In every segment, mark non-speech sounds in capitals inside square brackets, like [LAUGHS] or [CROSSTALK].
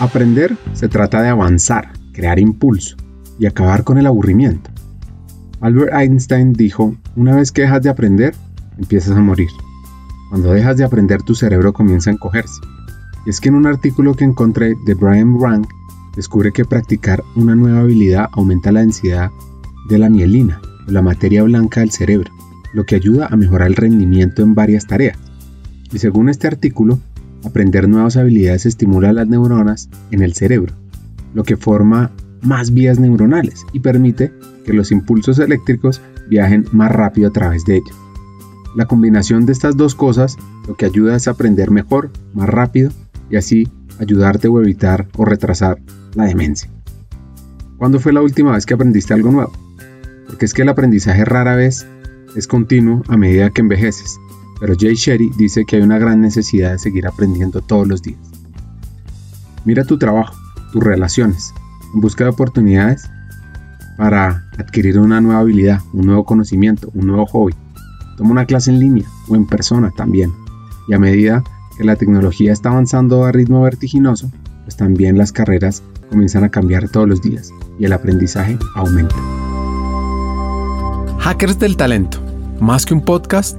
Aprender se trata de avanzar, crear impulso y acabar con el aburrimiento. Albert Einstein dijo, una vez que dejas de aprender, empiezas a morir. Cuando dejas de aprender tu cerebro comienza a encogerse. Y es que en un artículo que encontré de Brian Rank, descubre que practicar una nueva habilidad aumenta la densidad de la mielina, o la materia blanca del cerebro, lo que ayuda a mejorar el rendimiento en varias tareas. Y según este artículo, aprender nuevas habilidades estimula las neuronas en el cerebro, lo que forma más vías neuronales y permite que los impulsos eléctricos viajen más rápido a través de ellos. La combinación de estas dos cosas lo que ayuda es aprender mejor, más rápido y así ayudarte o evitar o retrasar la demencia. ¿Cuándo fue la última vez que aprendiste algo nuevo? Porque es que el aprendizaje rara vez es continuo a medida que envejeces, pero Jay Sherry dice que hay una gran necesidad de seguir aprendiendo todos los días. Mira tu trabajo, tus relaciones, en busca de oportunidades para adquirir una nueva habilidad, un nuevo conocimiento, un nuevo hobby. Toma una clase en línea o en persona también. Y a medida que la tecnología está avanzando a ritmo vertiginoso, pues también las carreras comienzan a cambiar todos los días y el aprendizaje aumenta. Hackers del Talento, más que un podcast,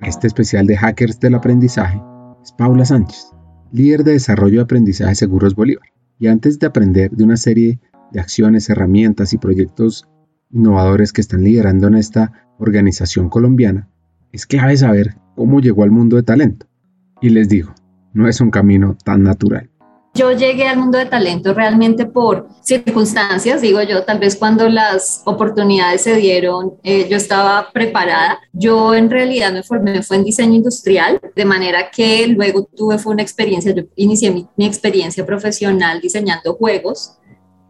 este especial de Hackers del Aprendizaje es Paula Sánchez, líder de desarrollo de aprendizaje Seguros Bolívar. Y antes de aprender de una serie de acciones, herramientas y proyectos innovadores que están liderando en esta organización colombiana, es clave saber cómo llegó al mundo de talento. Y les digo, no es un camino tan natural. Yo llegué al mundo de talento realmente por circunstancias, digo yo, tal vez cuando las oportunidades se dieron, eh, yo estaba preparada. Yo en realidad me formé fue en diseño industrial, de manera que luego tuve fue una experiencia, yo inicié mi, mi experiencia profesional diseñando juegos.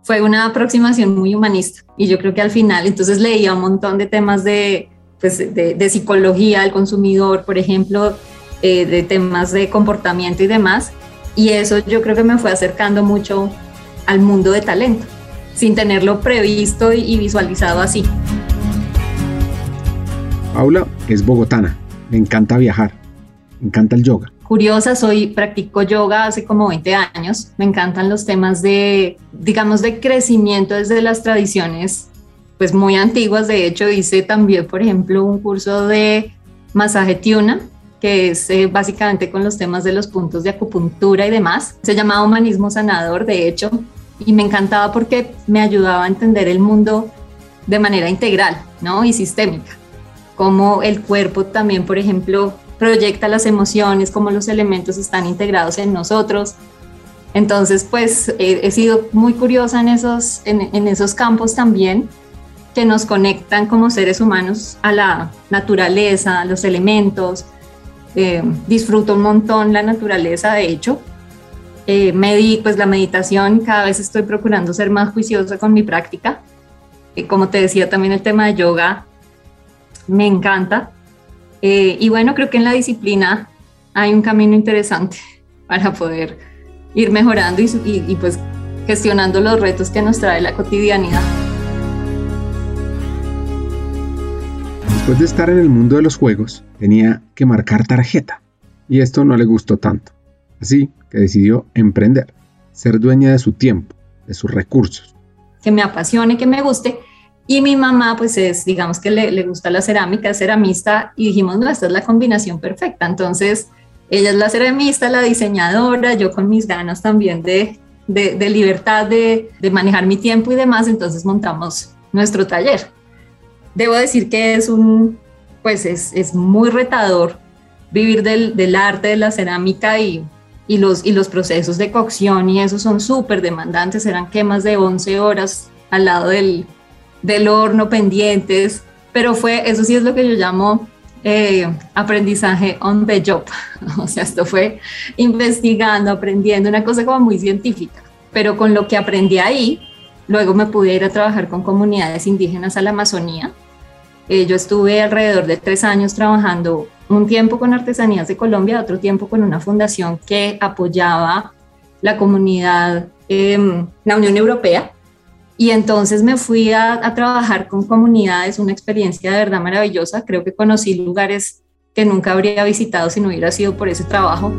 Fue una aproximación muy humanista y yo creo que al final entonces leía un montón de temas de, pues, de, de psicología del consumidor, por ejemplo, eh, de temas de comportamiento y demás y eso yo creo que me fue acercando mucho al mundo de talento, sin tenerlo previsto y visualizado así. Paula es bogotana, le encanta viajar, le encanta el yoga. Curiosa, soy, practico yoga hace como 20 años. Me encantan los temas de, digamos, de crecimiento desde las tradiciones, pues muy antiguas. De hecho, hice también, por ejemplo, un curso de masaje tiuna, que es eh, básicamente con los temas de los puntos de acupuntura y demás. Se llamaba Humanismo Sanador, de hecho, y me encantaba porque me ayudaba a entender el mundo de manera integral ¿no? y sistémica. Cómo el cuerpo también, por ejemplo, proyecta las emociones, cómo los elementos están integrados en nosotros. Entonces, pues he, sido muy curiosa en esos, en, en esos campos también que nos conectan como seres humanos a la naturaleza, a los elementos, eh, disfruto un montón la naturaleza, de hecho. Eh, pues la meditación, cada vez estoy procurando ser más juiciosa con mi práctica. Eh, como te decía, también el tema de yoga me encanta. Eh, y bueno, creo que en la disciplina hay un camino interesante [LAUGHS] para poder ir mejorando y pues gestionando los retos que nos trae la cotidianidad. Después de estar en el mundo de los juegos, tenía que marcar tarjeta, y esto no le gustó tanto. Así que decidió emprender, ser dueña de su tiempo, de sus recursos. Que me apasione, que me guste. Y mi mamá, pues es, digamos que le, gusta la cerámica, es ceramista, y dijimos, no, esta es la combinación perfecta. Entonces, ella es la ceramista, la diseñadora, yo con mis ganas también de, de, libertad, de, de manejar mi tiempo y demás, entonces montamos nuestro taller. Debo decir que es un, pues es, es muy retador vivir del, del, arte de la cerámica y, y, los, y los procesos de cocción y eso son súper demandantes, eran quemas de 11 horas al lado del, del horno pendientes, pero fue, eso sí es lo que yo llamo eh, aprendizaje on the job, [LAUGHS] o sea, esto fue investigando, aprendiendo, una cosa como muy científica. pero con lo que aprendí ahí, luego me pude ir a trabajar con comunidades indígenas a la Amazonía. Eh, yo estuve alrededor de tres años trabajando un tiempo con Artesanías de Colombia, otro tiempo con una fundación que apoyaba la comunidad, eh, la Unión Europea. Y entonces me fui a, a, trabajar con comunidades, una experiencia de verdad maravillosa. Creo que conocí lugares que nunca habría visitado si no hubiera sido por ese trabajo.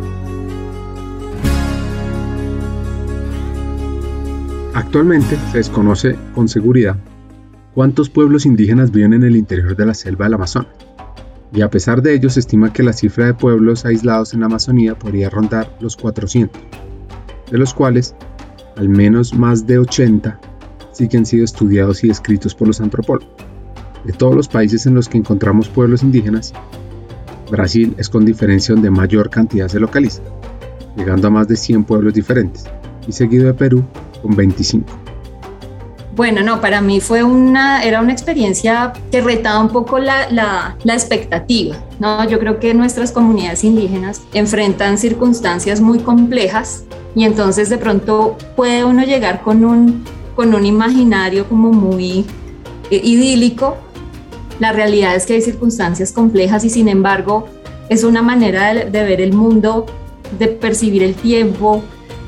Actualmente se desconoce con seguridad cuántos pueblos indígenas viven en el interior de la selva del Amazonas, y a pesar de ello se estima que la cifra de pueblos aislados en la Amazonía podría rondar los 400, de los cuales al menos más de 80 sí que han sido estudiados y escritos por los antropólogos. De todos los países en los que encontramos pueblos indígenas, Brasil es con diferencia donde mayor cantidad se localiza, llegando a más de 100 pueblos diferentes, y seguido de Perú con 25. Bueno, no, para mí fue una, era una experiencia que retaba un poco la, la, la, expectativa, ¿no? Yo creo que nuestras comunidades indígenas enfrentan circunstancias muy complejas y entonces de pronto puede uno llegar con un, con un imaginario como muy eh, idílico. La realidad es que hay circunstancias complejas y sin embargo es una manera de, ver el mundo, de percibir el tiempo,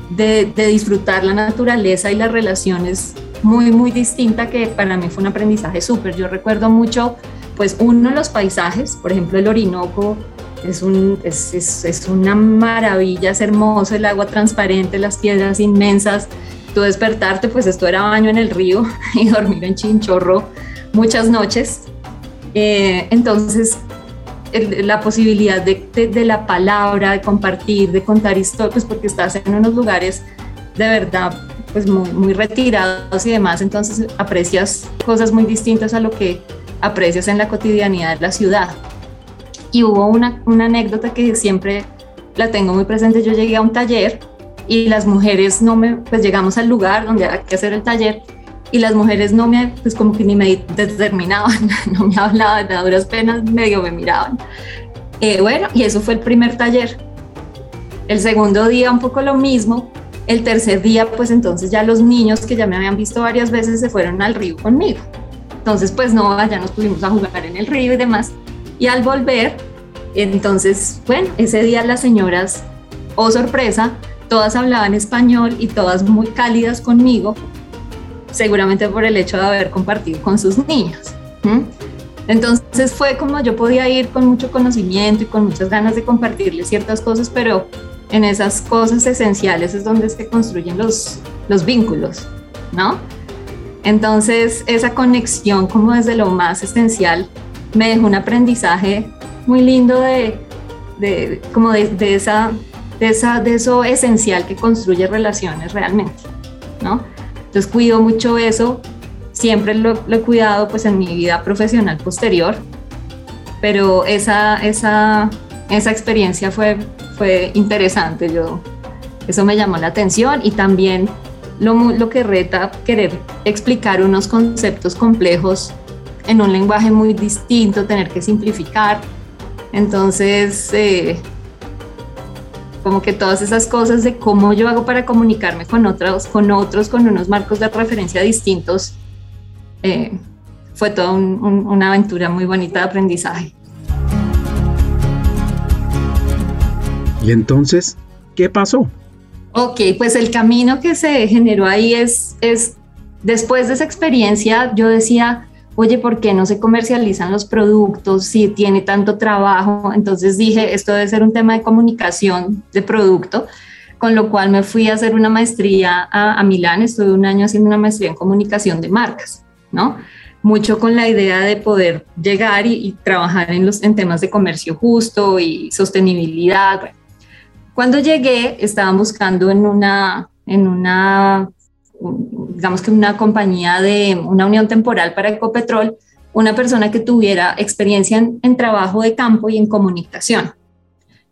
de, de, disfrutar la naturaleza y las relaciones muy, muy distinta que para mí fue un aprendizaje súper. Yo recuerdo mucho, pues uno de los paisajes, por ejemplo el Orinoco, es, un, es, es, es una maravilla, es hermoso, el agua transparente, las piedras inmensas. Tú despertarte, pues esto era baño en el río [LAUGHS] y dormir en chinchorro muchas noches. Eh, entonces, la posibilidad de, de, de, la palabra, de compartir, de contar historias, pues porque estás en unos lugares de verdad pues muy, retirados y demás, entonces aprecias cosas muy distintas a lo que aprecias en la cotidianidad de la ciudad. Y hubo una, una anécdota que siempre la tengo muy presente, yo llegué a un taller y las mujeres no me, pues llegamos al lugar donde había que hacer el taller y las mujeres no me, pues como que ni me determinaban, [LAUGHS] no me hablaban, a duras penas medio me miraban. Eh, bueno, y eso fue el primer taller. El segundo día un poco lo mismo. El tercer día, pues entonces ya los niños que ya me habían visto varias veces se fueron al río conmigo. Entonces, pues no, ya nos pudimos a jugar en el río y demás. Y al volver, entonces, bueno, ese día las señoras, oh sorpresa, todas hablaban español y todas muy cálidas conmigo, seguramente por el hecho de haber compartido con sus niños. Entonces fue como yo podía ir con mucho conocimiento y con muchas ganas de compartirles ciertas cosas, pero en esas cosas esenciales es donde se construyen los, los vínculos, ¿no? Entonces esa conexión como desde lo más esencial me dejó un aprendizaje muy lindo de, de como de, de, esa, de, esa, de eso esencial que construye relaciones realmente, ¿no? Entonces cuido mucho eso, siempre lo, lo, he cuidado pues en mi vida profesional posterior, pero esa, esa, esa experiencia fue, fue interesante, yo, eso me llamó la atención y también lo, lo que reta querer explicar unos conceptos complejos en un lenguaje muy distinto, tener que simplificar. Entonces, eh, como que todas esas cosas de cómo yo hago para comunicarme con otros, con otros, con unos marcos de referencia distintos, eh, fue toda un, un, una aventura muy bonita de aprendizaje. ¿Y entonces qué pasó? Ok, pues el camino que se generó ahí es, es después de esa experiencia, yo decía, oye, ¿por qué no se comercializan los productos si tiene tanto trabajo? Entonces dije, esto debe ser un tema de comunicación de producto, con lo cual me fui a hacer una maestría a, Milán, estuve un año haciendo una maestría en comunicación de marcas, ¿no? Mucho con la idea de poder llegar y, trabajar en, los, en temas de comercio justo y sostenibilidad. Cuando llegué, estaban buscando en una, en una digamos que una compañía de una unión temporal para Ecopetrol, una persona que tuviera experiencia en, en, trabajo de campo y en comunicación.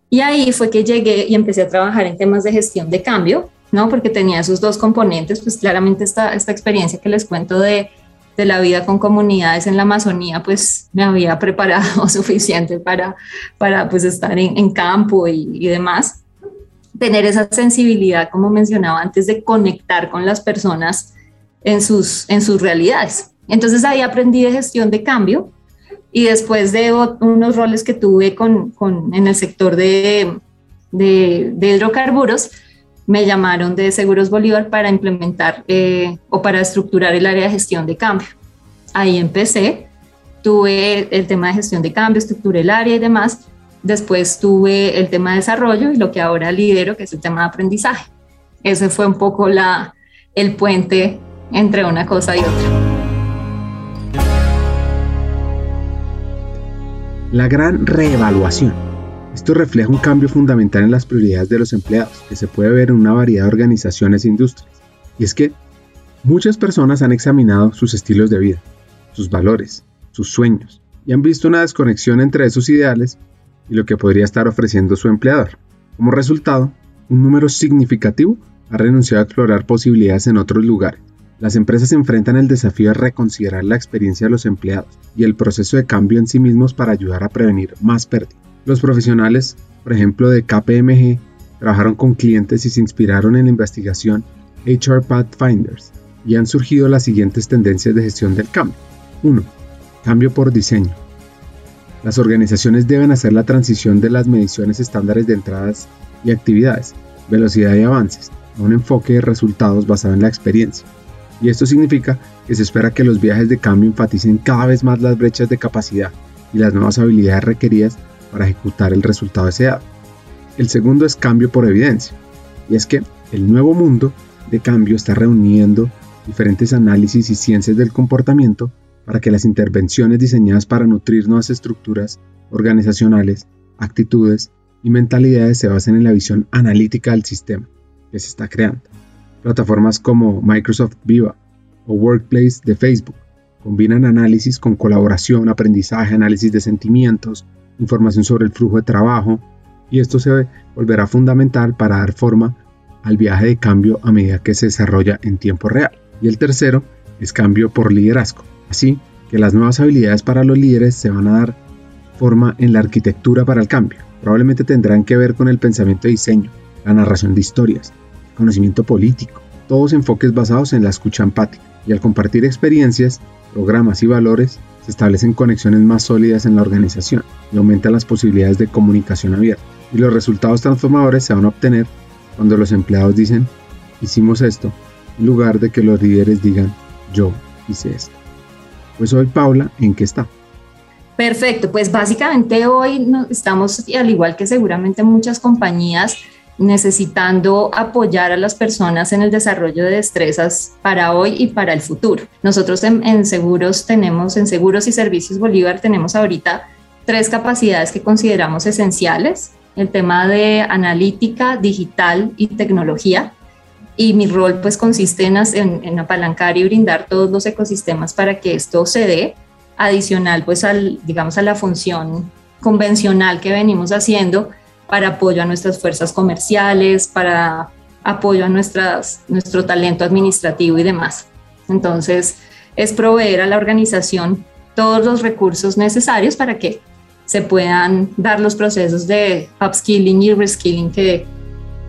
Y ahí fue que llegué y empecé a trabajar en temas de gestión de cambio, ¿no? Porque tenía esos dos componentes, pues claramente esta, esta experiencia que les cuento de, de la vida con comunidades en la Amazonía, pues me había preparado [LAUGHS] suficiente para, para pues estar en, en campo y, y demás. Tener esa sensibilidad, como mencionaba antes, de conectar con las personas en sus, en sus realidades. Entonces ahí aprendí de gestión de cambio y después de unos roles que tuve con, con, en el sector de, de, de, hidrocarburos, me llamaron de Seguros Bolívar para implementar eh, o para estructurar el área de gestión de cambio. Ahí empecé, tuve el tema de gestión de cambio, estructuré el área y demás. Después tuve el tema de desarrollo y lo que ahora lidero, que es el tema de aprendizaje. Ese fue un poco la, el puente entre una cosa y otra. La gran reevaluación. Esto refleja un cambio fundamental en las prioridades de los empleados, que se puede ver en una variedad de organizaciones e industrias. Y es que muchas personas han examinado sus estilos de vida, sus valores, sus sueños, y han visto una desconexión entre esos ideales y lo que podría estar ofreciendo su empleador. Como resultado, un número significativo ha renunciado a explorar posibilidades en otros lugares, las empresas enfrentan el desafío de reconsiderar la experiencia de los empleados y el proceso de cambio en sí mismos para ayudar a prevenir más pérdidas. Los profesionales, por ejemplo de KPMG, trabajaron con clientes y se inspiraron en la investigación HR Pathfinders y han surgido las siguientes tendencias de gestión del cambio. 1. Cambio por diseño. Las organizaciones deben hacer la transición de las mediciones estándares de entradas y actividades, velocidad y avances, a un enfoque de resultados basado en la experiencia y esto significa que se espera que los viajes de cambio enfaticen cada vez más las brechas de capacidad y las nuevas habilidades requeridas para ejecutar el resultado deseado. El segundo es cambio por evidencia, y es que el nuevo mundo de cambio está reuniendo diferentes análisis y ciencias del comportamiento para que las intervenciones diseñadas para nutrir nuevas estructuras organizacionales, actitudes y mentalidades se basen en la visión analítica del sistema que se está creando. Plataformas como Microsoft Viva o Workplace de Facebook combinan análisis con colaboración, aprendizaje, análisis de sentimientos, información sobre el flujo de trabajo, y esto se volverá fundamental para dar forma al viaje de cambio a medida que se desarrolla en tiempo real. Y el tercero es cambio por liderazgo. Así que las nuevas habilidades para los líderes se van a dar forma en la arquitectura para el cambio. Probablemente tendrán que ver con el pensamiento de diseño, la narración de historias, conocimiento político, todos enfoques basados en la escucha empática. Y al compartir experiencias, programas y valores, se establecen conexiones más sólidas en la organización y aumentan las posibilidades de comunicación abierta. Y los resultados transformadores se van a obtener cuando los empleados dicen, hicimos esto, en lugar de que los líderes digan, yo hice esto. Pues hoy, Paula, ¿en qué está? Perfecto, pues básicamente hoy estamos, al igual que seguramente muchas compañías, necesitando apoyar a las personas en el desarrollo de destrezas para hoy y para el futuro. Nosotros en, seguros tenemos, en seguros y servicios Bolívar tenemos ahorita tres capacidades que consideramos esenciales. El tema de analítica, digital y tecnología. Y mi rol pues consiste en, en, apalancar y brindar todos los ecosistemas para que esto se dé, adicional pues al, digamos, a la función convencional que venimos haciendo para apoyo a nuestras fuerzas comerciales, para apoyo a nuestras, nuestro talento administrativo y demás. Entonces, es proveer a la organización todos los recursos necesarios para que se puedan dar los procesos de upskilling y reskilling que,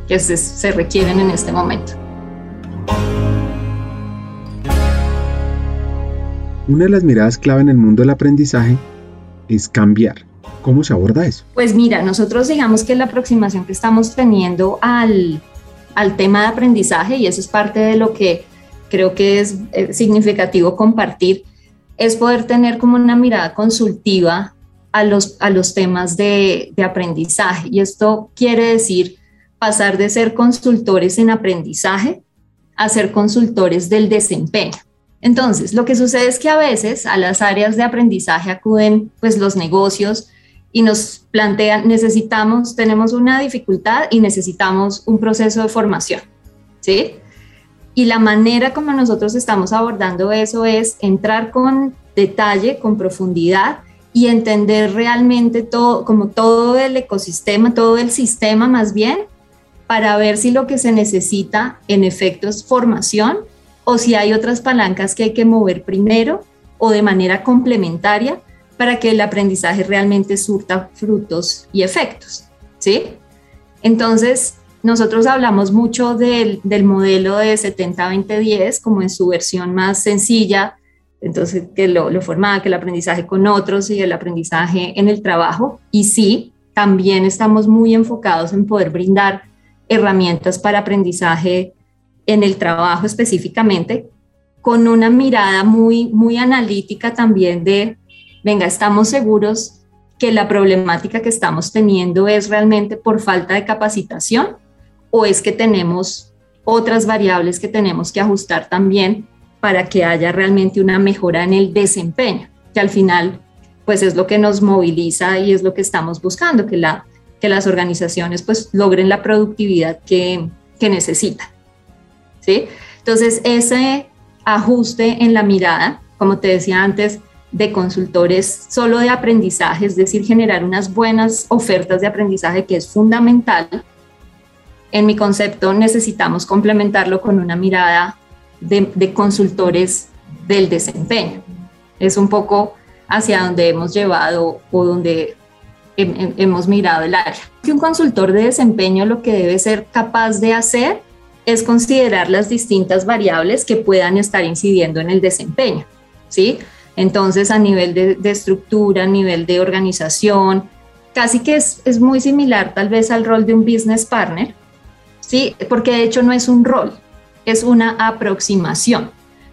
que se, se requieren en este momento. Una de las miradas clave en el mundo del aprendizaje es cambiar. ¿Cómo se aborda eso? Pues mira, nosotros digamos que la aproximación que estamos teniendo al, al tema de aprendizaje, y eso es parte de lo que creo que es eh, significativo compartir, es poder tener como una mirada consultiva a los, a los temas de, de aprendizaje. Y esto quiere decir pasar de ser consultores en aprendizaje a ser consultores del desempeño. Entonces, lo que sucede es que a veces a las áreas de aprendizaje acuden pues los negocios, y nos plantean, necesitamos, tenemos una dificultad y necesitamos un proceso de formación, ¿sí? Y la manera como nosotros estamos abordando eso es entrar con detalle, con profundidad y entender realmente todo, como todo el ecosistema, todo el sistema más bien, para ver si lo que se necesita en efecto es formación o si hay otras palancas que hay que mover primero o de manera complementaria para que el aprendizaje realmente surta frutos y efectos, ¿sí? Entonces, nosotros hablamos mucho del, del modelo de 70-20-10 como en su versión más sencilla, entonces que lo, lo formaba, que el aprendizaje con otros y el aprendizaje en el trabajo. Y sí, también estamos muy enfocados en poder brindar herramientas para aprendizaje en el trabajo específicamente, con una mirada muy, muy analítica también de, venga, estamos seguros que la problemática que estamos teniendo es realmente por falta de capacitación o es que tenemos otras variables que tenemos que ajustar también para que haya realmente una mejora en el desempeño, que al final pues es lo que nos moviliza y es lo que estamos buscando, que, la, que las organizaciones pues logren la productividad que, que necesitan. ¿sí? Entonces, ese ajuste en la mirada, como te decía antes, de consultores solo de aprendizaje, es decir, generar unas buenas ofertas de aprendizaje que es fundamental. En mi concepto necesitamos complementarlo con una mirada de, de consultores del desempeño. Es un poco hacia donde hemos llevado o donde hemos mirado el área. Que un consultor de desempeño lo que debe ser capaz de hacer es considerar las distintas variables que puedan estar incidiendo en el desempeño, ¿sí? Entonces, a nivel de, estructura, a nivel de organización, casi que es, es, muy similar tal vez al rol de un business partner, ¿sí? Porque de hecho no es un rol, es una aproximación.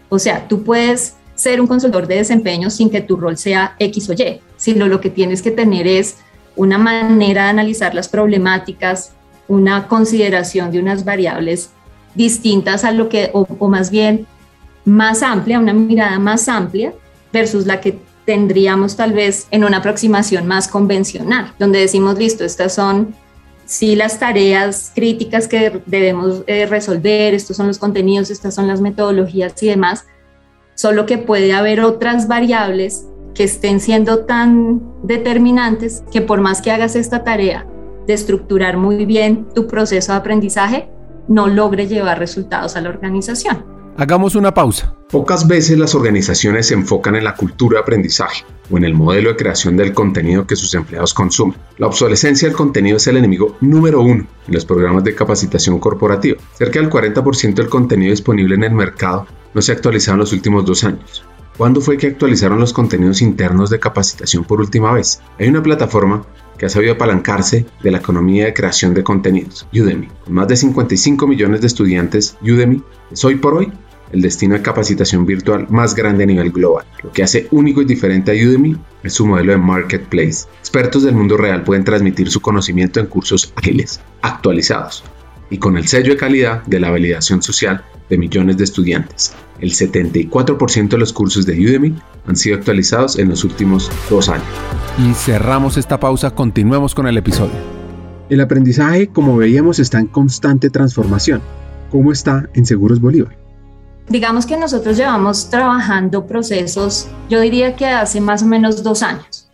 O sea, tú puedes ser un consultor de desempeño sin que tu rol sea X o Y, sino lo que tienes que tener es una manera de analizar las problemáticas, una consideración de unas variables distintas a lo que, o, más bien más amplia, una mirada más amplia versus la que tendríamos tal vez en una aproximación más convencional, donde decimos, listo, estas son sí las tareas críticas que debemos eh, resolver, estos son los contenidos, estas son las metodologías y demás, solo que puede haber otras variables que estén siendo tan determinantes que por más que hagas esta tarea de estructurar muy bien tu proceso de aprendizaje, no logre llevar resultados a la organización. Hagamos una pausa. Pocas veces las organizaciones se enfocan en la cultura de aprendizaje o en el modelo de creación del contenido que sus empleados consumen. La obsolescencia del contenido es el enemigo número uno en los programas de capacitación corporativa. Cerca del 40% del contenido disponible en el mercado no se ha actualizado en los últimos dos años. ¿Cuándo fue que actualizaron los contenidos internos de capacitación por última vez? Hay una plataforma que ha sabido apalancarse de la economía de creación de contenidos, Udemy. Con más de 55 millones de estudiantes, Udemy es hoy por hoy el destino de capacitación virtual más grande a nivel global. Lo que hace único y diferente a Udemy es su modelo de marketplace. Expertos del mundo real pueden transmitir su conocimiento en cursos ágiles, actualizados y con el sello de calidad de la validación social de millones de estudiantes. El 74% de los cursos de Udemy han sido actualizados en los últimos dos años. Y cerramos esta pausa, continuemos con el episodio. El aprendizaje, como veíamos, está en constante transformación. ¿Cómo está en Seguros Bolívar? Digamos que nosotros llevamos trabajando procesos, yo diría que hace más o menos dos años.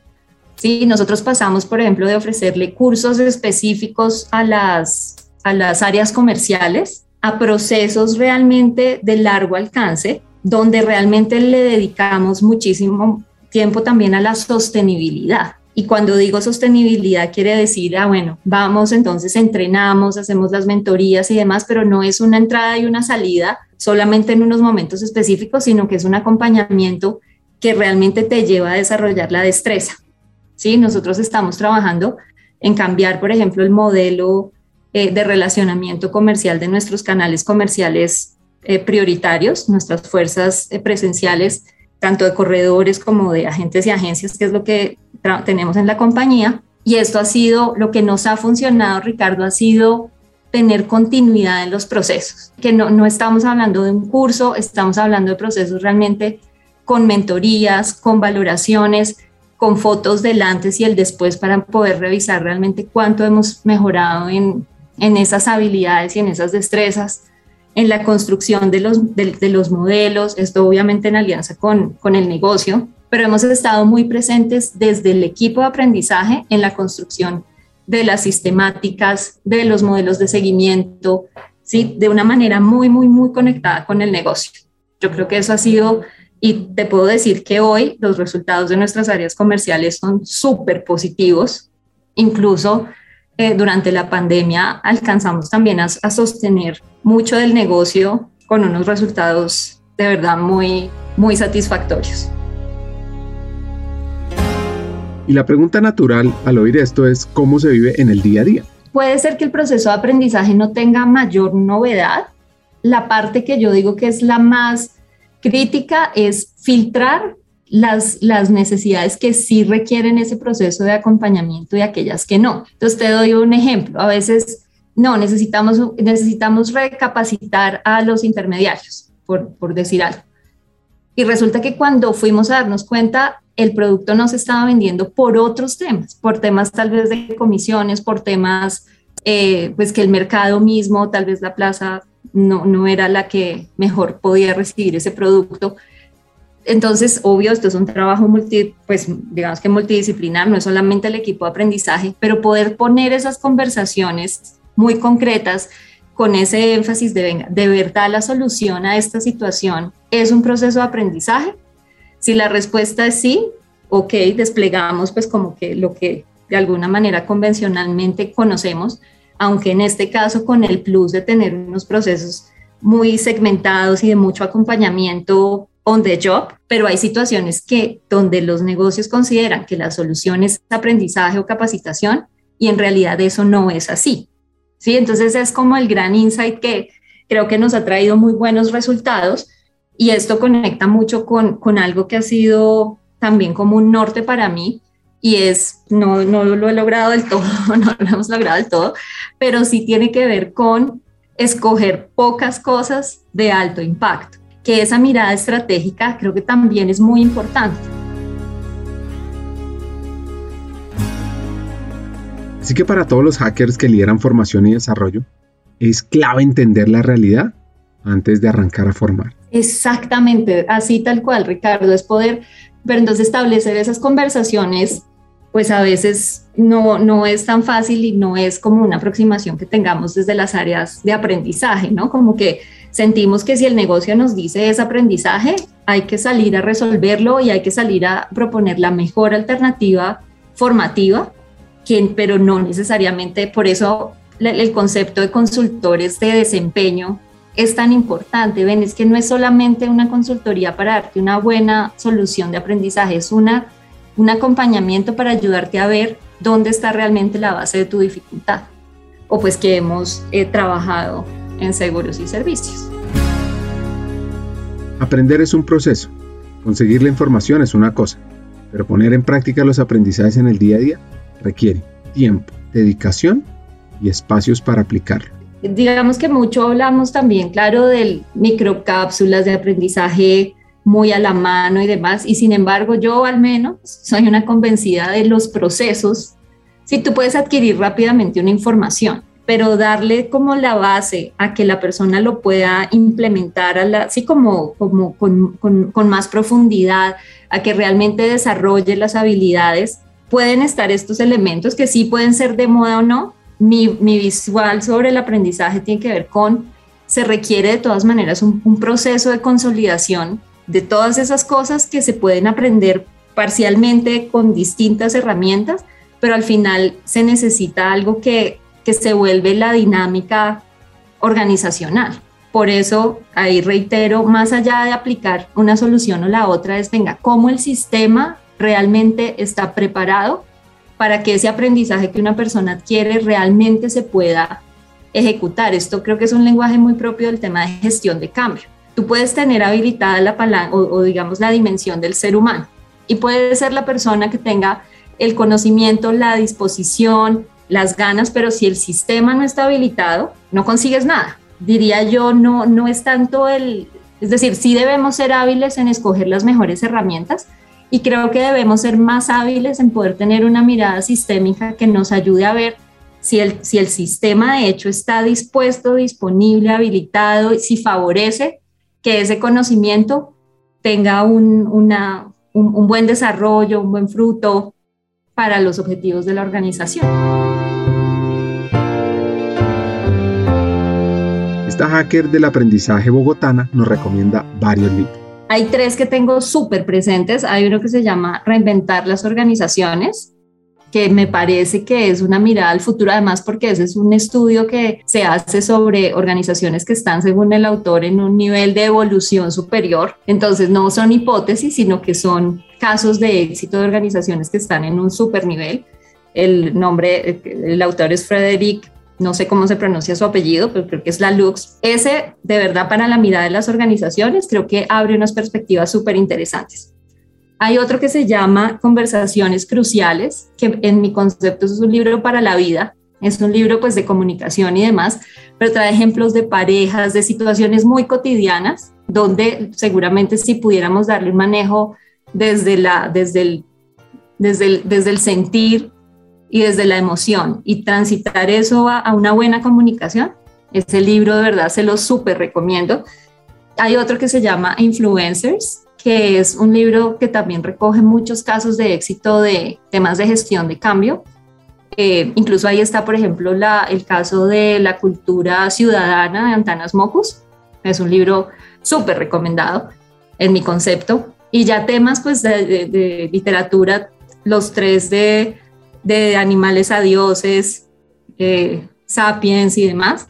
Sí, nosotros pasamos, por ejemplo, de ofrecerle cursos específicos a las, a las áreas comerciales a procesos realmente de largo alcance, donde realmente le dedicamos muchísimo tiempo también a la sostenibilidad. Y cuando digo sostenibilidad quiere decir, ah, bueno, vamos entonces, entrenamos, hacemos las mentorías y demás, pero no es una entrada y una salida solamente en unos momentos específicos, sino que es un acompañamiento que realmente te lleva a desarrollar la destreza. ¿sí? Nosotros estamos trabajando en cambiar, por ejemplo, el modelo eh, de relacionamiento comercial de nuestros canales comerciales eh, prioritarios, nuestras fuerzas eh, presenciales, tanto de corredores como de agentes y agencias, que es lo que tenemos en la compañía. Y esto ha sido lo que nos ha funcionado, Ricardo, ha sido tener continuidad en los procesos, que no, no estamos hablando de un curso, estamos hablando de procesos realmente con mentorías, con valoraciones, con fotos del antes y el después para poder revisar realmente cuánto hemos mejorado en, en esas habilidades y en esas destrezas, en la construcción de los, de, los modelos, esto obviamente en alianza con, con el negocio, pero hemos estado muy presentes desde el equipo de aprendizaje en la construcción de las sistemáticas, de los modelos de seguimiento, ¿sí? de una manera muy, muy, muy conectada con el negocio. Yo creo que eso ha sido, y te puedo decir que hoy los resultados de nuestras áreas comerciales son súper positivos, incluso eh, durante la pandemia alcanzamos también a, a sostener mucho del negocio con unos resultados de verdad muy, muy satisfactorios. Y la pregunta natural al oír esto es cómo se vive en el día a día. Puede ser que el proceso de aprendizaje no tenga mayor novedad. La parte que yo digo que es la más crítica es filtrar las, las necesidades que sí requieren ese proceso de acompañamiento y aquellas que no. Entonces te doy un ejemplo. A veces, no, necesitamos, necesitamos recapacitar a los intermediarios, por, por decir algo. Y resulta que cuando fuimos a darnos cuenta, el producto no se estaba vendiendo por otros temas, por temas tal vez de comisiones, por temas eh, pues que el mercado mismo, tal vez la plaza no, no era la que mejor podía recibir ese producto. Entonces, obvio, esto es un trabajo multi, pues digamos que multidisciplinar, no es solamente el equipo de aprendizaje, pero poder poner esas conversaciones muy concretas con ese énfasis de, venga, de verdad la solución a esta situación es un proceso de aprendizaje. Si la respuesta es sí, ok, desplegamos pues como que lo que de alguna manera convencionalmente conocemos, aunque en este caso con el plus de tener unos procesos muy segmentados y de mucho acompañamiento on the job, pero hay situaciones que donde los negocios consideran que la solución es aprendizaje o capacitación y en realidad eso no es así. ¿Sí? Entonces es como el gran insight que creo que nos ha traído muy buenos resultados y esto conecta mucho con, con algo que ha sido también como un norte para mí y es, no, no lo he logrado del todo, [LAUGHS] no lo hemos logrado del todo, pero sí tiene que ver con escoger pocas cosas de alto impacto que esa mirada estratégica creo que también es muy importante. Así que para todos los hackers que lideran formación y desarrollo, es clave entender la realidad antes de arrancar a formar. Exactamente, así tal cual, Ricardo, es poder, pero entonces establecer esas conversaciones, pues a veces no, no es tan fácil y no es como una aproximación que tengamos desde las áreas de aprendizaje, ¿no? Como que sentimos que si el negocio nos dice es aprendizaje, hay que salir a resolverlo y hay que salir a proponer la mejor alternativa formativa, pero no necesariamente por eso el concepto de consultores de desempeño es tan importante. Ven, es que no es solamente una consultoría para darte una buena solución de aprendizaje, es una, un acompañamiento para ayudarte a ver dónde está realmente la base de tu dificultad o pues que hemos eh, trabajado en seguros y servicios. Aprender es un proceso. Conseguir la información es una cosa, pero poner en práctica los aprendizajes en el día a día requiere tiempo, dedicación y espacios para aplicarlo. Digamos que mucho hablamos también, claro, de microcápsulas de aprendizaje muy a la mano y demás, y sin embargo yo al menos soy una convencida de los procesos. Si tú puedes adquirir rápidamente una información, pero darle como la base a que la persona lo pueda implementar así como, como con, con, más profundidad, a que realmente desarrolle las habilidades, pueden estar estos elementos que sí pueden ser de moda o no. Mi, mi visual sobre el aprendizaje tiene que ver con, se requiere de todas maneras un proceso de consolidación de todas esas cosas que se pueden aprender parcialmente con distintas herramientas, pero al final se necesita algo que que se vuelve la dinámica organizacional. Por eso, ahí reitero, más allá de aplicar una solución o la otra, es, venga, cómo el sistema realmente está preparado para que ese aprendizaje que una persona adquiere realmente se pueda ejecutar. Esto creo que es un lenguaje muy propio del tema de gestión de cambio. Tú puedes tener habilitada la palanca o, o digamos la dimensión del ser humano y puede ser la persona que tenga el conocimiento, la disposición, las ganas, pero si el sistema no está habilitado, no consigues nada. Diría yo, no, no es tanto el, es decir, sí debemos ser hábiles en escoger las mejores herramientas y creo que debemos ser más hábiles en poder tener una mirada sistémica que nos ayude a ver si el, si el sistema de hecho está dispuesto, disponible, habilitado, si favorece que ese conocimiento tenga un, una, un buen desarrollo, un buen fruto para los objetivos de la organización. Esta hacker del aprendizaje bogotana nos recomienda varios libros. Hay tres que tengo súper presentes. Hay uno que se llama Reinventar las organizaciones, que me parece que es una mirada al futuro, además porque ese es un estudio que se hace sobre organizaciones que están, según el autor, en un nivel de evolución superior. Entonces, no son hipótesis, sino que son casos de éxito de organizaciones que están en un super nivel. El nombre, el autor es Frederick no sé cómo se pronuncia su apellido, pero creo que es la Lux. Ese, de verdad, para la mirada de las organizaciones, creo que abre unas perspectivas súper interesantes. Hay otro que se llama Conversaciones Cruciales, que en mi concepto es un libro para la vida. Es un libro pues de comunicación y demás, pero trae ejemplos de parejas, de situaciones muy cotidianas, donde seguramente si pudiéramos darle un manejo desde, la, desde, el, desde, el, desde el sentir y desde la emoción y transitar eso a, a una buena comunicación, ese libro de verdad se lo súper recomiendo. Hay otro que se llama Influencers, que es un libro que también recoge muchos casos de éxito de temas de gestión de cambio. Eh, incluso ahí está, por ejemplo, la, el caso de la cultura ciudadana de Antanas Mocus. Es un libro súper recomendado en mi concepto. Y ya temas pues de, literatura, los tres de, de animales a dioses, eh, sapiens y demás,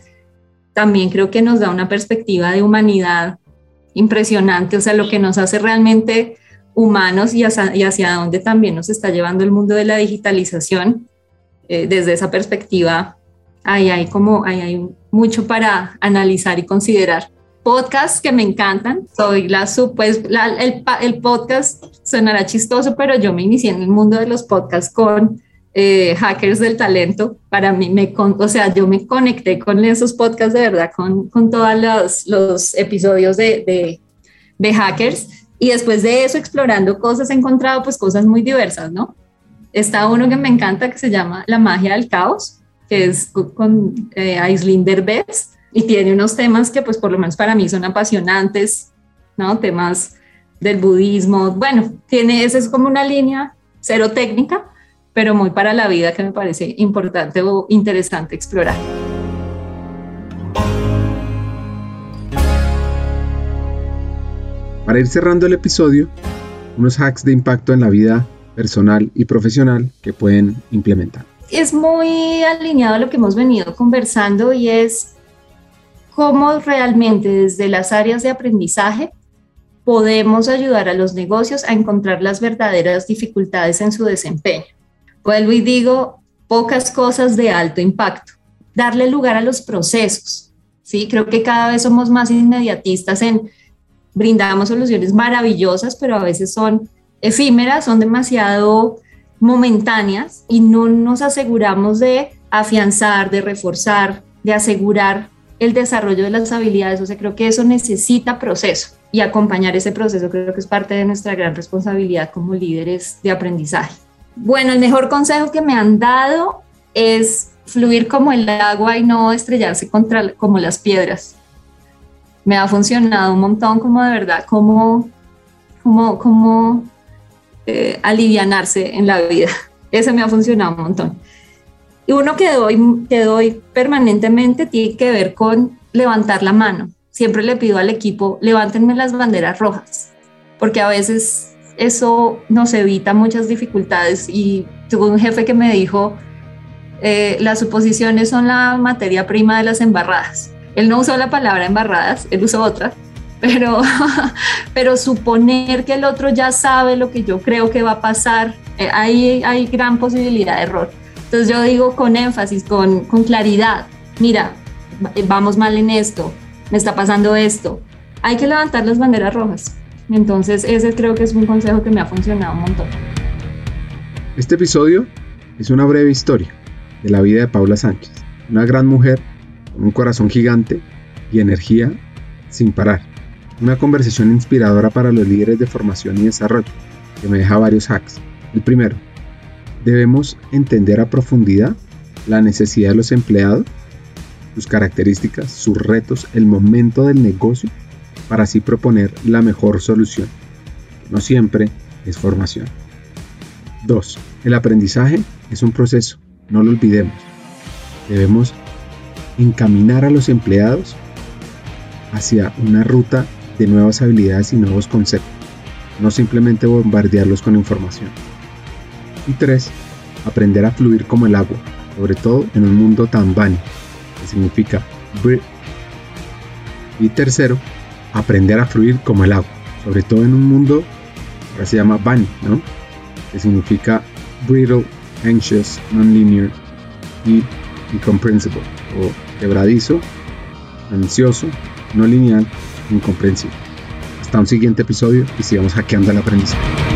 también creo que nos da una perspectiva de humanidad impresionante, o sea, lo que nos hace realmente humanos y hacia, dónde también nos está llevando el mundo de la digitalización. Eh, desde esa perspectiva, ahí hay como ahí hay mucho para analizar y considerar. Podcasts que me encantan, soy la pues el, el podcast sonará chistoso, pero yo me inicié en el mundo de los podcasts con eh, hackers del talento, para mí, me, o sea, yo me conecté con esos podcasts de verdad, con, con todos los, los episodios de, de, hackers. Y después de eso, explorando cosas, he encontrado pues cosas muy diversas, ¿no? Está uno que me encanta que se llama La magia del caos, que es con eh, Aislinder Bess, y tiene unos temas que pues por lo menos para mí son apasionantes, ¿no? Temas del budismo, bueno, tiene, esa es como una línea cero técnica, pero muy para la vida que me parece importante o interesante explorar. Para ir cerrando el episodio, unos hacks de impacto en la vida personal y profesional que pueden implementar. Es muy alineado a lo que hemos venido conversando y es cómo realmente desde las áreas de aprendizaje podemos ayudar a los negocios a encontrar las verdaderas dificultades en su desempeño. Vuelvo y digo, pocas cosas de alto impacto. Darle lugar a los procesos. ¿sí? Creo que cada vez somos más inmediatistas en brindamos soluciones maravillosas, pero a veces son efímeras, son demasiado momentáneas y no nos aseguramos de afianzar, de reforzar, de asegurar el desarrollo de las habilidades. O sea, creo que eso necesita proceso y acompañar ese proceso creo que es parte de nuestra gran responsabilidad como líderes de aprendizaje. Bueno, el mejor consejo que me han dado es fluir como el agua y no estrellarse contra como las piedras. Me ha funcionado un montón como de verdad, como, como, como eh, alivianarse en la vida. [LAUGHS] Ese me ha funcionado un montón. Y uno que doy, que doy permanentemente tiene que ver con levantar la mano. Siempre le pido al equipo, levántenme las banderas rojas, porque a veces eso nos evita muchas dificultades y tuve un jefe que me dijo, eh, las suposiciones son la materia prima de las embarradas. Él no usó la palabra embarradas, él usó otra, [LAUGHS] pero, pero suponer que el otro ya sabe lo que yo creo que va a pasar, eh, ahí hay gran posibilidad de error. Entonces yo digo con énfasis, con, con claridad, mira, vamos mal en esto, me está pasando esto, hay que levantar las banderas rojas entonces ese creo que es un consejo que me ha funcionado un montón. Este episodio es una breve historia de la vida de Paula Sánchez, una gran mujer con un corazón gigante y energía sin parar. Una conversación inspiradora para los líderes de formación y desarrollo, que me deja varios hacks. El primero, debemos entender a profundidad la necesidad de los empleados, sus características, sus retos, el momento del negocio para así proponer la mejor solución. No siempre es formación. 2. El aprendizaje es un proceso, no lo olvidemos. Debemos encaminar a los empleados hacia una ruta de nuevas habilidades y nuevos conceptos, no simplemente bombardearlos con información. Y 3. aprender a fluir como el agua, sobre todo en un mundo tan vani, que significa. Y tercero, aprender a fluir como el agua, sobre todo en un mundo que se llama vani, ¿no? Que significa brittle, anxious, nonlinear y incomprehensible, o quebradizo, ansioso, no lineal, incomprensible. Hasta un siguiente episodio y sigamos hackeando el aprendizaje.